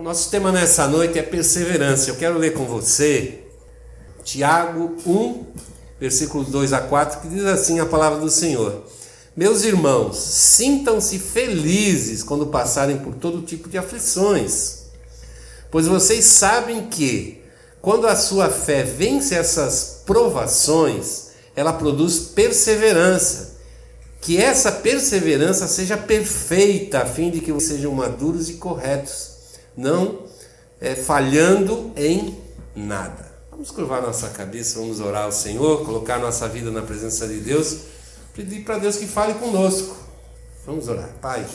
O nosso tema nessa noite é perseverança. Eu quero ler com você Tiago 1, versículos 2 a 4, que diz assim a palavra do Senhor: Meus irmãos, sintam-se felizes quando passarem por todo tipo de aflições, pois vocês sabem que, quando a sua fé vence essas provações, ela produz perseverança. Que essa perseverança seja perfeita, a fim de que vocês sejam maduros e corretos, não é, falhando em nada. Vamos curvar nossa cabeça, vamos orar ao Senhor, colocar nossa vida na presença de Deus, pedir para Deus que fale conosco. Vamos orar. Pai,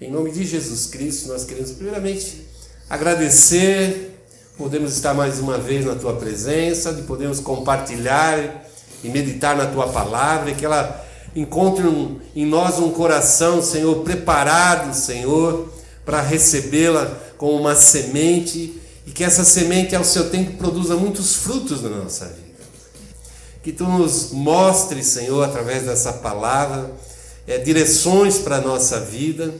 em nome de Jesus Cristo, nós queremos primeiramente agradecer, podemos estar mais uma vez na tua presença, de podermos compartilhar e meditar na tua palavra, que ela encontre um, em nós um coração, Senhor, preparado, Senhor, para recebê-la como uma semente e que essa semente ao seu tempo produza muitos frutos na nossa vida. Que tu nos mostre, Senhor, através dessa palavra, é, direções para a nossa vida,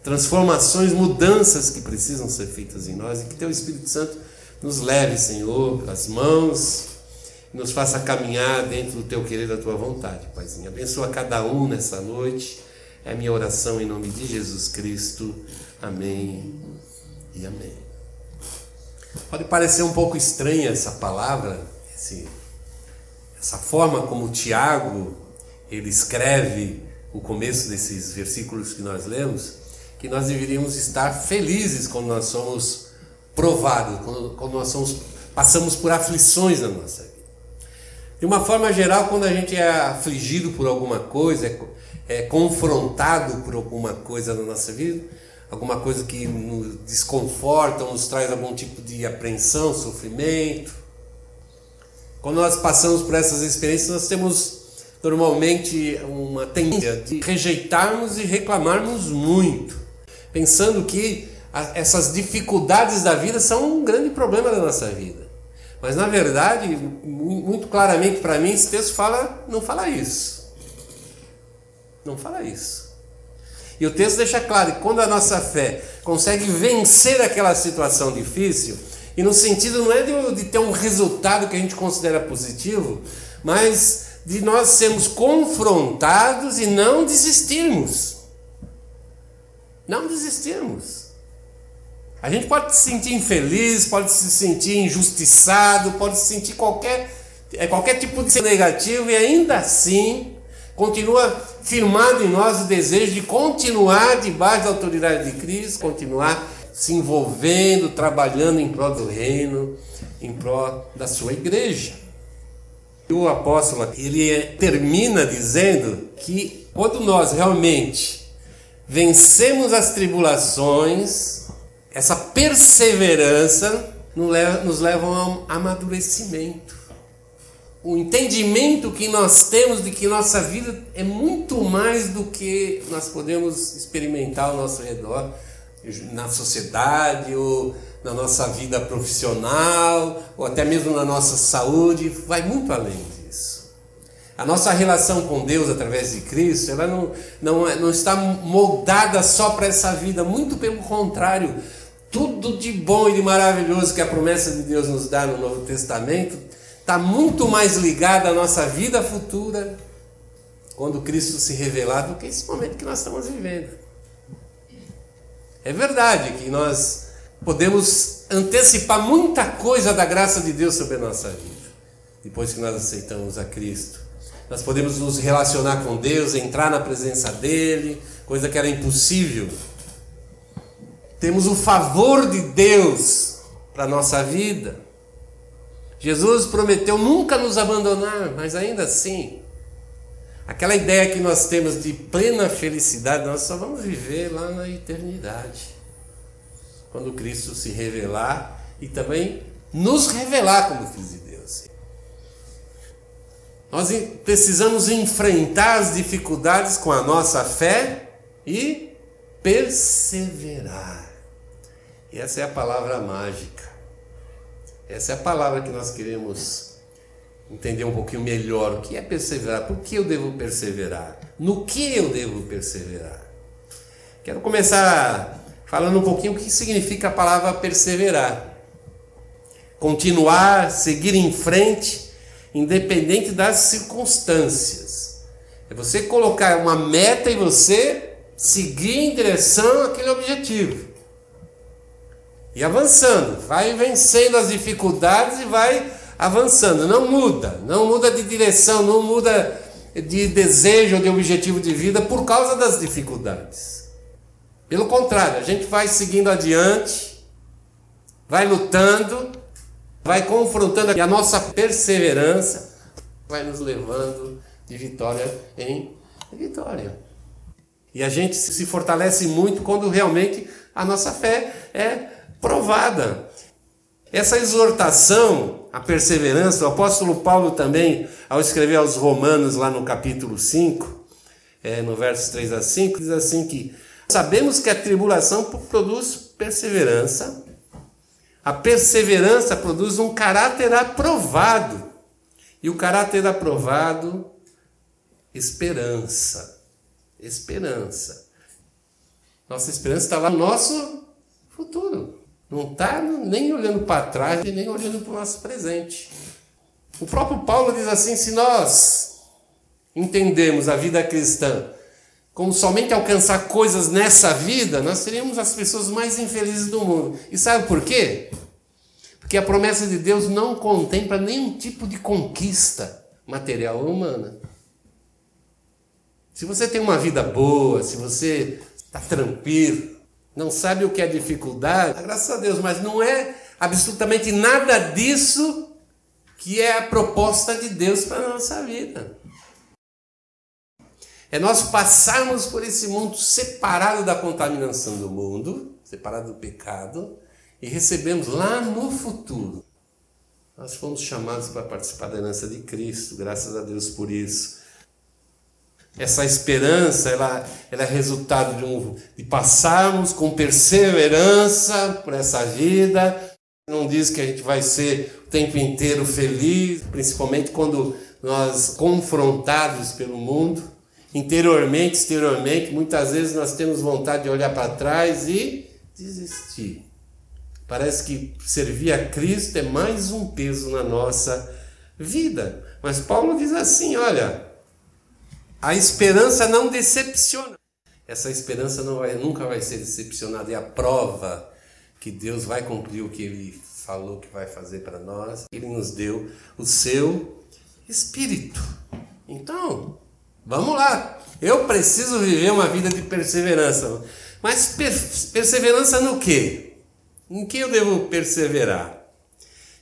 transformações, mudanças que precisam ser feitas em nós e que teu Espírito Santo nos leve, Senhor, pelas mãos nos faça caminhar dentro do teu querer, da tua vontade, Paizinho. Abençoa cada um nessa noite. É minha oração em nome de Jesus Cristo. Amém e amém. Pode parecer um pouco estranha essa palavra, esse, essa forma como Tiago ele escreve o começo desses versículos que nós lemos, que nós deveríamos estar felizes quando nós somos provados, quando, quando nós somos, passamos por aflições na nossa vida. De uma forma geral, quando a gente é afligido por alguma coisa, é, é confrontado por alguma coisa na nossa vida, alguma coisa que nos desconforta, nos traz algum tipo de apreensão, sofrimento. Quando nós passamos por essas experiências, nós temos normalmente uma tendência de rejeitarmos e reclamarmos muito, pensando que essas dificuldades da vida são um grande problema da nossa vida. Mas na verdade, muito claramente para mim, esse texto fala, não fala isso. Não fala isso. E o texto deixa claro que quando a nossa fé consegue vencer aquela situação difícil, e no sentido não é de, de ter um resultado que a gente considera positivo, mas de nós sermos confrontados e não desistirmos. Não desistirmos. A gente pode se sentir infeliz, pode se sentir injustiçado, pode se sentir qualquer, é, qualquer tipo de negativo e ainda assim continua firmado em nós o desejo de continuar debaixo da autoridade de Cristo, continuar se envolvendo, trabalhando em prol do reino, em prol da sua igreja. O apóstolo ele termina dizendo que quando nós realmente vencemos as tribulações, essa perseverança nos leva a um amadurecimento. O entendimento que nós temos de que nossa vida é muito mais do que nós podemos experimentar ao nosso redor, na sociedade, ou na nossa vida profissional, ou até mesmo na nossa saúde, vai muito além disso. A nossa relação com Deus através de Cristo, ela não, não, é, não está moldada só para essa vida, muito pelo contrário tudo de bom e de maravilhoso que a promessa de Deus nos dá no Novo Testamento está muito mais ligado à nossa vida futura quando Cristo se revelar do que esse momento que nós estamos vivendo. É verdade que nós podemos antecipar muita coisa da graça de Deus sobre a nossa vida, depois que nós aceitamos a Cristo. Nós podemos nos relacionar com Deus, entrar na presença dEle, coisa que era impossível temos o favor de Deus para a nossa vida. Jesus prometeu nunca nos abandonar, mas ainda assim, aquela ideia que nós temos de plena felicidade, nós só vamos viver lá na eternidade. Quando Cristo se revelar e também nos revelar como filhos de Deus. Nós precisamos enfrentar as dificuldades com a nossa fé e perseverar. E essa é a palavra mágica. Essa é a palavra que nós queremos entender um pouquinho melhor. O que é perseverar? Por que eu devo perseverar? No que eu devo perseverar? Quero começar falando um pouquinho o que significa a palavra perseverar. Continuar, seguir em frente, independente das circunstâncias. É você colocar uma meta e você seguir em direção àquele objetivo. E avançando, vai vencendo as dificuldades e vai avançando. Não muda, não muda de direção, não muda de desejo, de objetivo de vida por causa das dificuldades. Pelo contrário, a gente vai seguindo adiante, vai lutando, vai confrontando e a nossa perseverança vai nos levando de vitória em vitória. E a gente se fortalece muito quando realmente a nossa fé é provada. Essa exortação à perseverança, o apóstolo Paulo também, ao escrever aos Romanos, lá no capítulo 5, é, no versos 3 a 5, diz assim que sabemos que a tribulação produz perseverança, a perseverança produz um caráter aprovado, e o caráter aprovado, esperança. Esperança. Nossa esperança está lá no nosso futuro. Não está nem olhando para trás e nem olhando para o nosso presente. O próprio Paulo diz assim: se nós entendemos a vida cristã como somente alcançar coisas nessa vida, nós seríamos as pessoas mais infelizes do mundo. E sabe por quê? Porque a promessa de Deus não contempla nenhum tipo de conquista material ou humana. Se você tem uma vida boa, se você está tranquilo, não sabe o que é dificuldade, graças a Deus, mas não é absolutamente nada disso que é a proposta de Deus para a nossa vida. É nós passarmos por esse mundo separado da contaminação do mundo, separado do pecado, e recebemos lá no futuro. Nós fomos chamados para participar da herança de Cristo, graças a Deus por isso. Essa esperança, ela, ela é resultado de, um, de passarmos com perseverança por essa vida. Não diz que a gente vai ser o tempo inteiro feliz, principalmente quando nós confrontados pelo mundo, interiormente, exteriormente, muitas vezes nós temos vontade de olhar para trás e desistir. Parece que servir a Cristo é mais um peso na nossa vida. Mas Paulo diz assim: olha, a esperança não decepciona. Essa esperança não vai, nunca vai ser decepcionada. É a prova que Deus vai cumprir o que Ele falou que vai fazer para nós. Ele nos deu o seu Espírito. Então, vamos lá. Eu preciso viver uma vida de perseverança. Mas per perseverança no quê? Em que eu devo perseverar?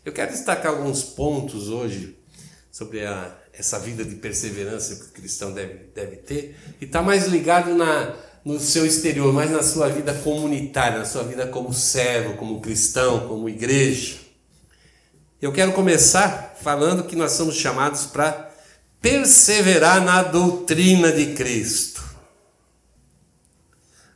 Eu quero destacar alguns pontos hoje sobre a essa vida de perseverança que o cristão deve, deve ter, e está mais ligado na, no seu exterior, mais na sua vida comunitária, na sua vida como servo, como cristão, como igreja. Eu quero começar falando que nós somos chamados para perseverar na doutrina de Cristo.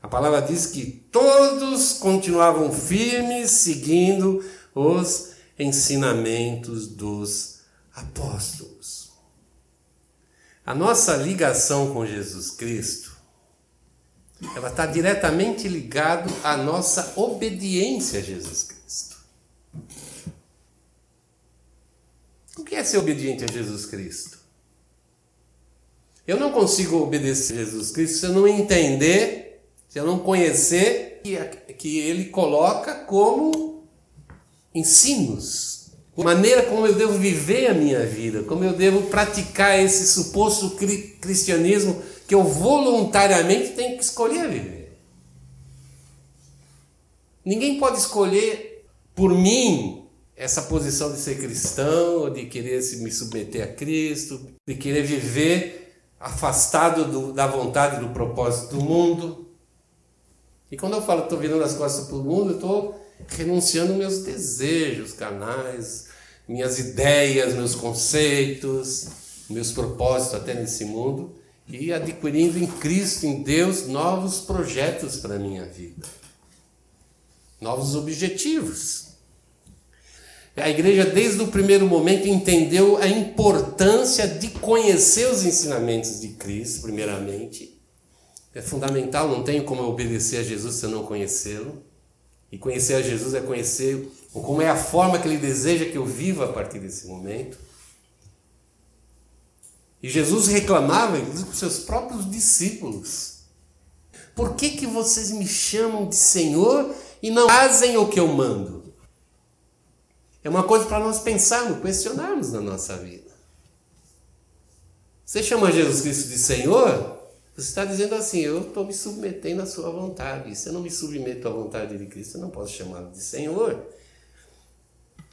A palavra diz que todos continuavam firmes seguindo os ensinamentos dos apóstolos. A nossa ligação com Jesus Cristo, ela está diretamente ligado à nossa obediência a Jesus Cristo. O que é ser obediente a Jesus Cristo? Eu não consigo obedecer a Jesus Cristo se eu não entender, se eu não conhecer que, que Ele coloca como ensinos maneira como eu devo viver a minha vida, como eu devo praticar esse suposto cristianismo que eu voluntariamente tenho que escolher viver. Ninguém pode escolher por mim essa posição de ser cristão, ou de querer se me submeter a Cristo, de querer viver afastado do, da vontade do propósito do mundo. E quando eu falo estou virando as costas para o mundo, eu estou renunciando meus desejos carnais, minhas ideias, meus conceitos, meus propósitos até nesse mundo e adquirindo em Cristo, em Deus, novos projetos para a minha vida, novos objetivos. A igreja, desde o primeiro momento, entendeu a importância de conhecer os ensinamentos de Cristo, primeiramente, é fundamental, não tenho como obedecer a Jesus se eu não conhecê-lo. E conhecer a Jesus é conhecer como é a forma que ele deseja que eu viva a partir desse momento. E Jesus reclamava, inclusive, com seus próprios discípulos: Por que, que vocês me chamam de Senhor e não fazem o que eu mando? É uma coisa para nós pensarmos, questionarmos na nossa vida. Você chama Jesus Cristo de Senhor? Você está dizendo assim, eu estou me submetendo à sua vontade. Se eu não me submeto à vontade de Cristo, eu não posso chamá-lo de Senhor.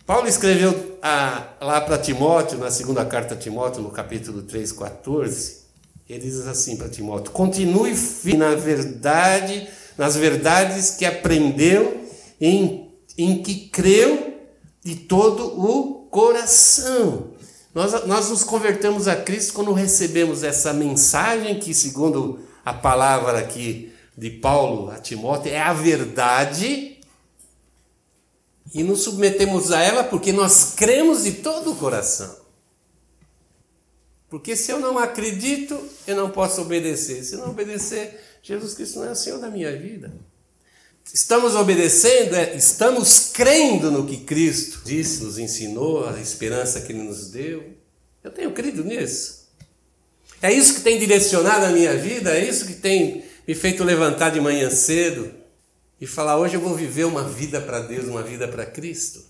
Paulo escreveu a, lá para Timóteo, na segunda carta a Timóteo, no capítulo 3, 14, ele diz assim para Timóteo: continue firme na verdade, nas verdades que aprendeu, em, em que creu de todo o coração nós, nós nos convertemos a Cristo quando recebemos essa mensagem que, segundo a palavra aqui de Paulo a Timóteo, é a verdade e nos submetemos a ela porque nós cremos de todo o coração. Porque se eu não acredito, eu não posso obedecer. Se não obedecer, Jesus Cristo não é o Senhor da minha vida. Estamos obedecendo, é, estamos crendo no que Cristo disse, nos ensinou, a esperança que Ele nos deu. Eu tenho crido nisso. É isso que tem direcionado a minha vida, é isso que tem me feito levantar de manhã cedo e falar: hoje eu vou viver uma vida para Deus, uma vida para Cristo.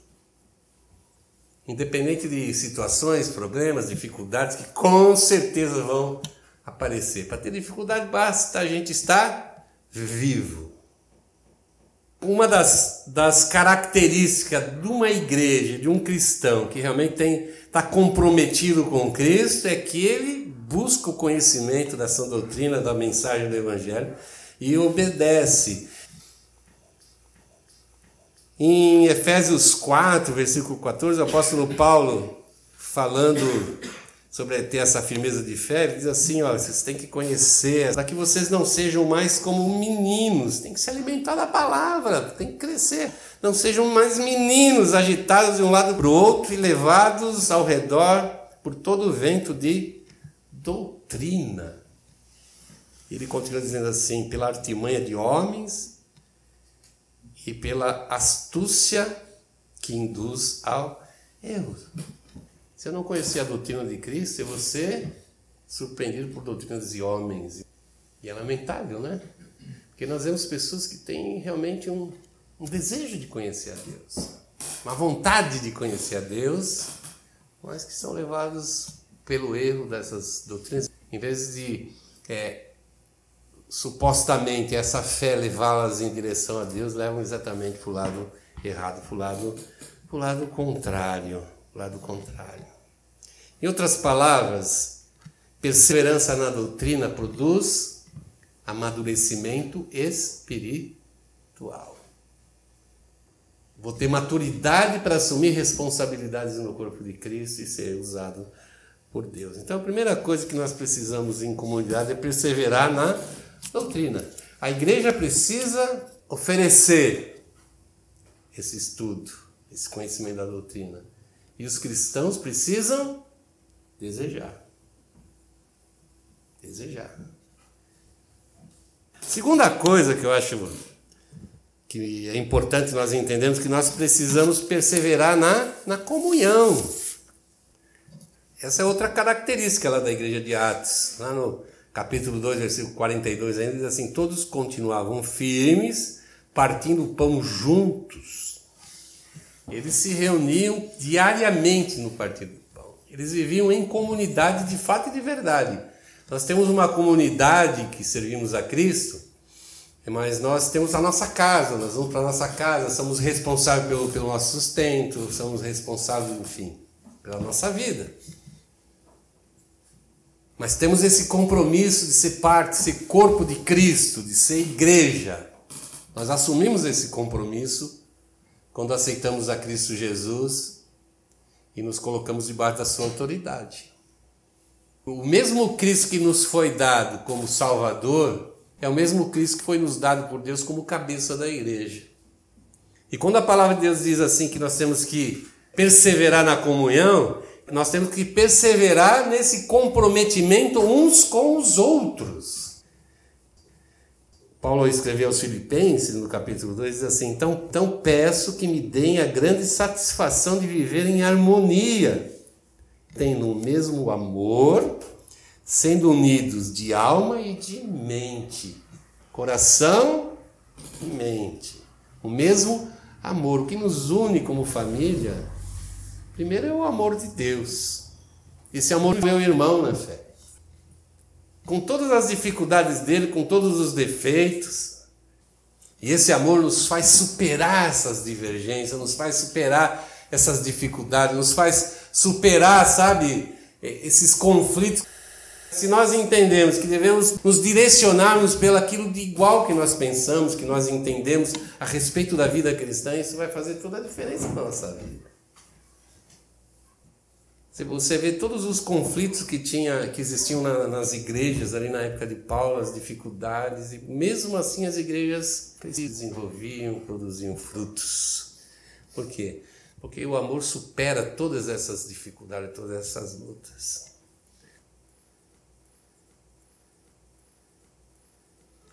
Independente de situações, problemas, dificuldades que com certeza vão aparecer. Para ter dificuldade, basta a gente estar vivo uma das, das características de uma igreja, de um cristão que realmente está comprometido com Cristo, é que ele busca o conhecimento da sã doutrina, da mensagem do Evangelho e obedece. Em Efésios 4, versículo 14, o apóstolo Paulo, falando sobre ter essa firmeza de fé, ele diz assim: ó, vocês têm que conhecer, para que vocês não sejam mais como meninos, tem que se alimentar da palavra, tem que crescer. Não sejam mais meninos agitados de um lado para o outro e levados ao redor por todo o vento de doutrina. Ele continua dizendo assim: pela artimanha de homens e pela astúcia que induz ao erro. Se eu não conhecia a doutrina de Cristo, eu vou ser surpreendido por doutrinas de homens. E é lamentável, né? Porque nós vemos pessoas que têm realmente um, um desejo de conhecer a Deus, uma vontade de conhecer a Deus, mas que são levados pelo erro dessas doutrinas. Em vez de é, supostamente essa fé levá-las em direção a Deus, levam exatamente para o lado errado, para o lado, para o lado contrário. Lado contrário. Em outras palavras, perseverança na doutrina produz amadurecimento espiritual. Vou ter maturidade para assumir responsabilidades no corpo de Cristo e ser usado por Deus. Então, a primeira coisa que nós precisamos em comunidade é perseverar na doutrina. A igreja precisa oferecer esse estudo, esse conhecimento da doutrina. E os cristãos precisam Desejar. Desejar. Segunda coisa que eu acho que é importante nós entendermos que nós precisamos perseverar na, na comunhão. Essa é outra característica lá da igreja de Atos. Lá no capítulo 2, versículo 42, ainda diz assim: Todos continuavam firmes, partindo o pão juntos. Eles se reuniam diariamente no partido eles viviam em comunidade de fato e de verdade. Nós temos uma comunidade que servimos a Cristo, mas nós temos a nossa casa, nós vamos para a nossa casa, somos responsáveis pelo, pelo nosso sustento, somos responsáveis, enfim, pela nossa vida. Mas temos esse compromisso de ser parte, de ser corpo de Cristo, de ser igreja. Nós assumimos esse compromisso quando aceitamos a Cristo Jesus e nos colocamos debaixo da sua autoridade. O mesmo Cristo que nos foi dado como Salvador é o mesmo Cristo que foi nos dado por Deus como cabeça da igreja. E quando a palavra de Deus diz assim que nós temos que perseverar na comunhão, nós temos que perseverar nesse comprometimento uns com os outros. Paulo escreveu aos Filipenses, no capítulo 2, diz assim: então, peço que me deem a grande satisfação de viver em harmonia, tendo o mesmo amor, sendo unidos de alma e de mente, coração e mente. O mesmo amor. O que nos une como família, primeiro é o amor de Deus. Esse amor do meu irmão na fé. Com todas as dificuldades dele, com todos os defeitos. E esse amor nos faz superar essas divergências, nos faz superar essas dificuldades, nos faz superar, sabe, esses conflitos. Se nós entendemos que devemos nos direcionarmos pelo aquilo de igual que nós pensamos, que nós entendemos a respeito da vida cristã, isso vai fazer toda a diferença na nossa vida. Você vê todos os conflitos que, tinha, que existiam na, nas igrejas ali na época de Paulo, as dificuldades, e mesmo assim as igrejas se desenvolviam, produziam frutos. Por quê? Porque o amor supera todas essas dificuldades, todas essas lutas.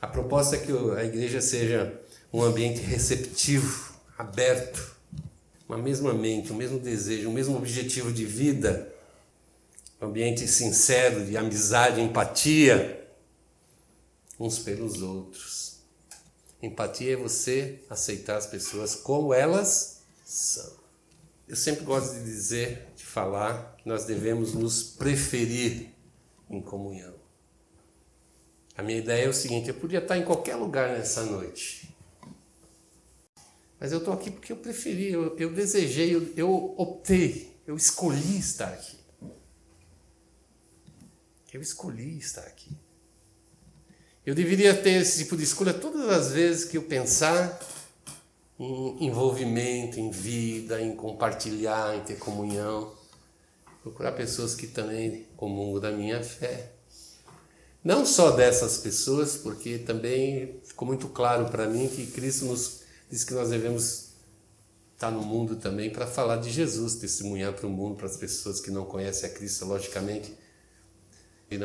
A proposta é que a igreja seja um ambiente receptivo, aberto, uma mesma mente, o mesmo desejo, o mesmo objetivo de vida, um ambiente sincero de amizade, empatia uns pelos outros. Empatia é você aceitar as pessoas como elas são. Eu sempre gosto de dizer, de falar, que nós devemos nos preferir em comunhão. A minha ideia é o seguinte: eu podia estar em qualquer lugar nessa noite. Mas eu estou aqui porque eu preferi, eu, eu desejei, eu, eu optei, eu escolhi estar aqui. Eu escolhi estar aqui. Eu deveria ter esse tipo de escolha todas as vezes que eu pensar em envolvimento, em vida, em compartilhar, em ter comunhão. Procurar pessoas que também comungam da minha fé. Não só dessas pessoas, porque também ficou muito claro para mim que Cristo nos diz que nós devemos estar no mundo também para falar de Jesus, testemunhar para o mundo, para as pessoas que não conhecem a Cristo, logicamente.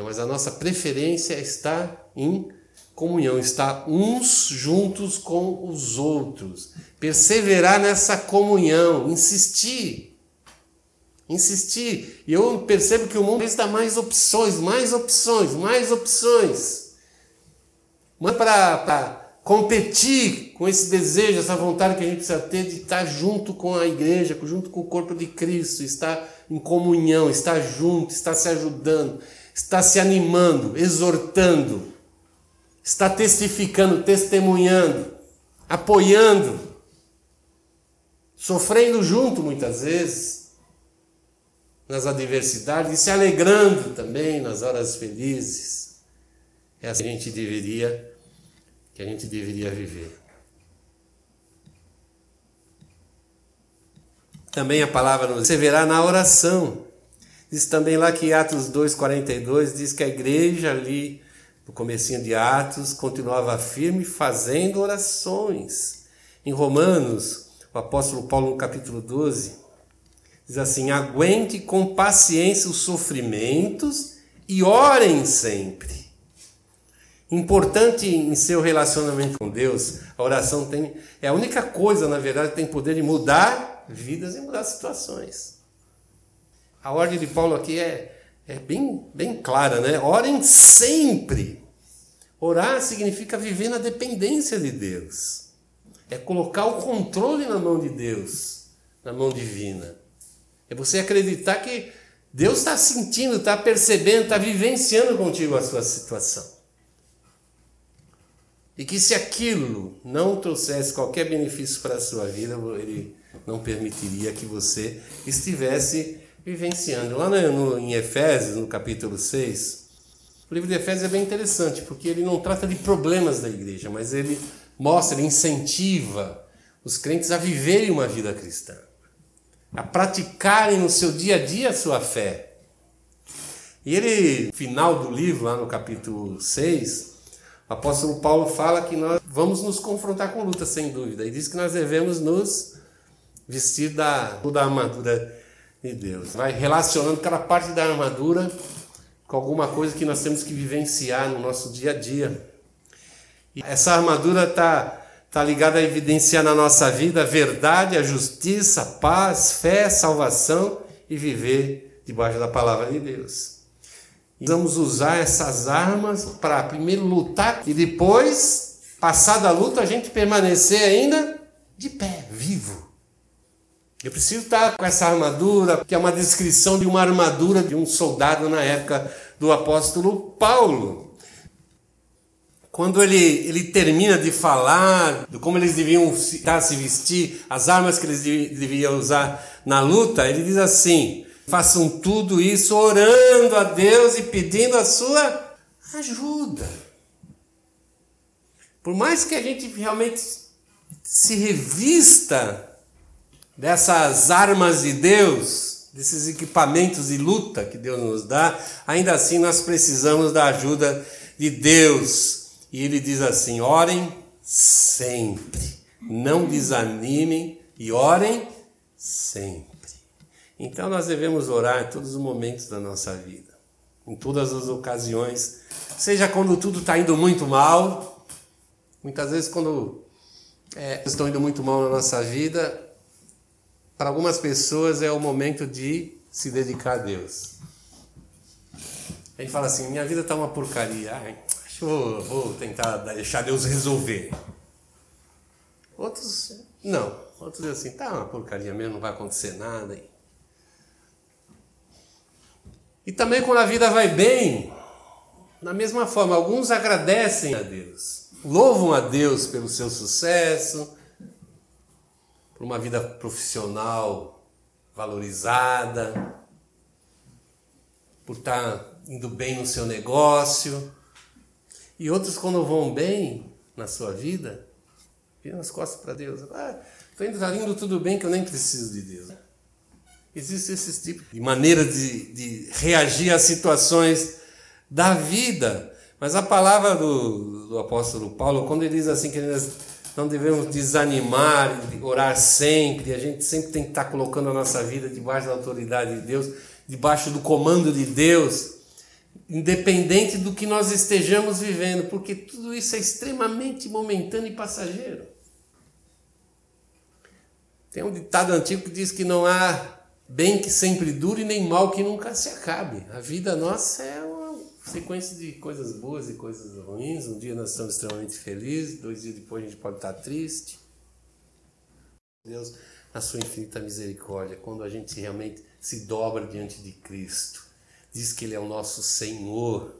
Mas a nossa preferência é estar em comunhão, estar uns juntos com os outros, perseverar nessa comunhão, insistir insistir. E eu percebo que o mundo está mais opções, mais opções, mais opções. Mas para competir com esse desejo, essa vontade que a gente precisa ter de estar junto com a igreja, junto com o corpo de Cristo, estar em comunhão, estar junto, estar se ajudando, estar se animando, exortando, estar testificando, testemunhando, apoiando, sofrendo junto muitas vezes nas adversidades e se alegrando também nas horas felizes. É assim que a gente deveria, que a gente deveria viver. Também a palavra nos verá na oração. Diz também lá que Atos 2,42 diz que a igreja ali, no comecinho de Atos, continuava firme fazendo orações. Em Romanos, o apóstolo Paulo no capítulo 12, Diz assim: aguente com paciência os sofrimentos e orem sempre. Importante em seu relacionamento com Deus, a oração tem é a única coisa, na verdade, que tem poder de mudar vidas e mudar situações. A ordem de Paulo aqui é, é bem, bem clara, né? Orem sempre. Orar significa viver na dependência de Deus. É colocar o controle na mão de Deus, na mão divina. É você acreditar que Deus está sentindo, está percebendo, está vivenciando contigo a sua situação. E que se aquilo não trouxesse qualquer benefício para a sua vida, ele não permitiria que você estivesse vivenciando. Lá no, em Efésios, no capítulo 6, o livro de Efésios é bem interessante, porque ele não trata de problemas da igreja, mas ele mostra, ele incentiva os crentes a viverem uma vida cristã a praticarem no seu dia a dia a sua fé. E ele, final do livro, lá no capítulo 6, o apóstolo Paulo fala que nós vamos nos confrontar com luta, sem dúvida, e diz que nós devemos nos vestir da, da armadura de Deus. Vai relacionando cada parte da armadura com alguma coisa que nós temos que vivenciar no nosso dia a dia. Essa armadura está tá ligada a evidenciar na nossa vida a verdade, a justiça, a paz, fé, salvação e viver debaixo da palavra de Deus. Vamos usar essas armas para primeiro lutar e depois, passada a luta, a gente permanecer ainda de pé, vivo. Eu preciso estar com essa armadura, que é uma descrição de uma armadura de um soldado na época do apóstolo Paulo. Quando ele, ele termina de falar de como eles deviam estar, se vestir, as armas que eles deviam usar na luta, ele diz assim: façam tudo isso orando a Deus e pedindo a sua ajuda. Por mais que a gente realmente se revista dessas armas de Deus, desses equipamentos de luta que Deus nos dá, ainda assim nós precisamos da ajuda de Deus. E ele diz assim: orem sempre, não desanimem e orem sempre. Então nós devemos orar em todos os momentos da nossa vida, em todas as ocasiões, seja quando tudo está indo muito mal, muitas vezes quando é, estão indo muito mal na nossa vida, para algumas pessoas é o momento de se dedicar a Deus. A gente fala assim: minha vida está uma porcaria, Ai, acho que vou, vou tentar deixar Deus resolver. Outros, não. Outros dizem assim: tá uma porcaria mesmo, não vai acontecer nada. E também quando a vida vai bem, da mesma forma, alguns agradecem a Deus, louvam a Deus pelo seu sucesso, por uma vida profissional valorizada, por estar indo bem no seu negócio. E outros, quando vão bem na sua vida, viram as costas para Deus. Ah, estou indo, tá indo tudo bem que eu nem preciso de Deus. Existe esse tipo de maneira de, de reagir às situações da vida. Mas a palavra do, do apóstolo Paulo, quando ele diz assim que nós não devemos desanimar, orar sempre, a gente sempre tem que estar colocando a nossa vida debaixo da autoridade de Deus, debaixo do comando de Deus, independente do que nós estejamos vivendo, porque tudo isso é extremamente momentâneo e passageiro. Tem um ditado antigo que diz que não há bem que sempre dure, nem mal que nunca se acabe. A vida nossa é uma sequência de coisas boas e coisas ruins. Um dia nós estamos extremamente felizes, dois dias depois a gente pode estar triste. Deus, na sua infinita misericórdia, quando a gente realmente se dobra diante de Cristo, diz que Ele é o nosso Senhor,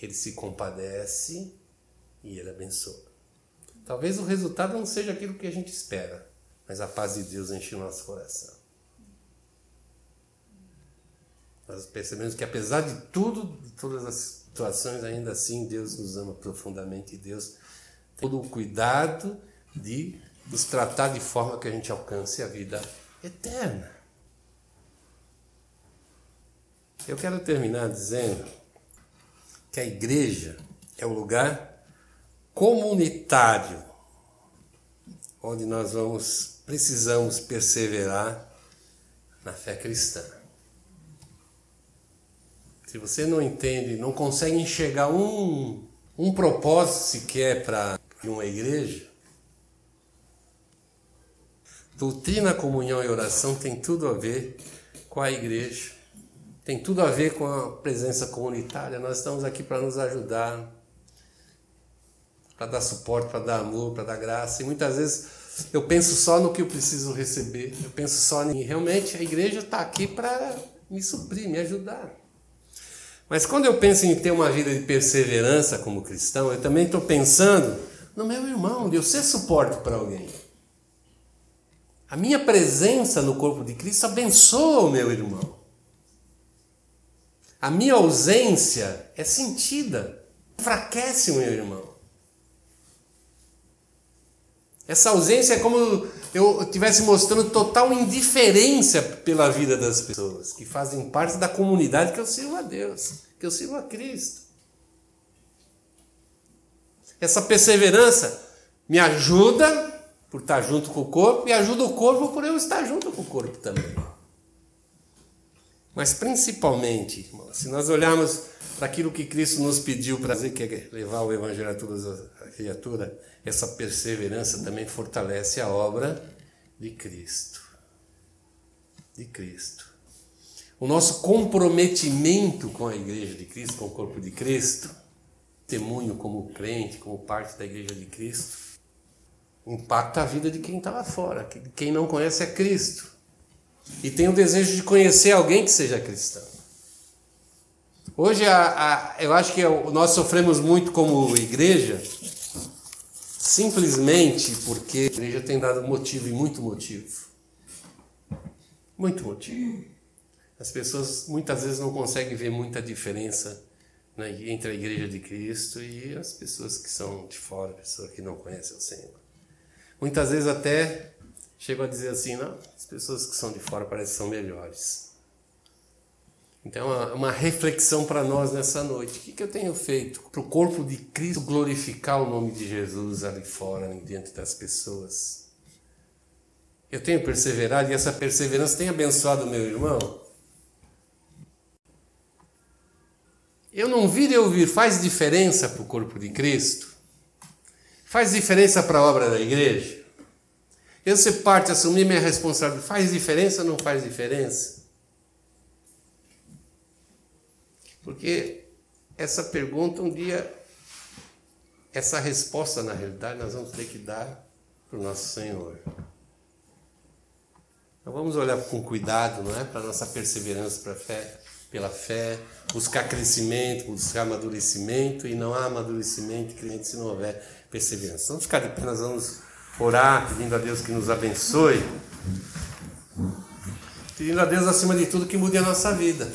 Ele se compadece e Ele abençoa. Talvez o resultado não seja aquilo que a gente espera, mas a paz de Deus enche o nosso coração. Nós percebemos que apesar de tudo, de todas as situações, ainda assim Deus nos ama profundamente e Deus tem todo o cuidado de nos tratar de forma que a gente alcance a vida eterna. Eu quero terminar dizendo que a igreja é o lugar comunitário onde nós vamos precisamos perseverar na fé cristã. Se você não entende, não consegue enxergar um, um propósito sequer para uma igreja, doutrina, comunhão e oração tem tudo a ver com a igreja, tem tudo a ver com a presença comunitária. Nós estamos aqui para nos ajudar, para dar suporte, para dar amor, para dar graça. E muitas vezes eu penso só no que eu preciso receber. Eu penso só em realmente a igreja está aqui para me suprir, me ajudar. Mas quando eu penso em ter uma vida de perseverança como cristão, eu também estou pensando no meu irmão, de eu ser suporte para alguém. A minha presença no corpo de Cristo abençoa o meu irmão. A minha ausência é sentida, enfraquece o meu irmão. Essa ausência é como eu estivesse mostrando total indiferença pela vida das pessoas que fazem parte da comunidade que eu sirvo a Deus, que eu sirvo a Cristo. Essa perseverança me ajuda por estar junto com o corpo e ajuda o corpo por eu estar junto com o corpo também. Mas principalmente, se nós olharmos para aquilo que Cristo nos pediu para fazer, que é levar o Evangelho a todas as criaturas, essa perseverança também fortalece a obra de Cristo. De Cristo. O nosso comprometimento com a Igreja de Cristo, com o corpo de Cristo, testemunho como crente, como parte da Igreja de Cristo, impacta a vida de quem está lá fora, quem não conhece é Cristo. E tem o desejo de conhecer alguém que seja cristão. Hoje a, a, eu acho que nós sofremos muito como igreja, simplesmente porque a igreja tem dado motivo e muito motivo. Muito motivo. As pessoas muitas vezes não conseguem ver muita diferença né, entre a igreja de Cristo e as pessoas que são de fora, pessoas que não conhecem o Senhor. Muitas vezes até chegam a dizer assim, não, as pessoas que são de fora parecem que são melhores. Então, uma, uma reflexão para nós nessa noite. O que, que eu tenho feito para o corpo de Cristo glorificar o nome de Jesus ali fora, diante das pessoas? Eu tenho perseverado e essa perseverança tem abençoado meu irmão? Eu não vir e ouvir faz diferença para o corpo de Cristo? Faz diferença para a obra da igreja? Eu ser parte, assumir minha responsabilidade, faz diferença ou não faz diferença? Porque essa pergunta, um dia, essa resposta, na realidade, nós vamos ter que dar para o nosso Senhor. Então vamos olhar com cuidado, não é? Para nossa perseverança para fé, pela fé, buscar crescimento, buscar amadurecimento, e não há amadurecimento e crescimento se não houver perseverança. Vamos ficar de pé, nós vamos orar, pedindo a Deus que nos abençoe, pedindo a Deus, acima de tudo, que mude a nossa vida.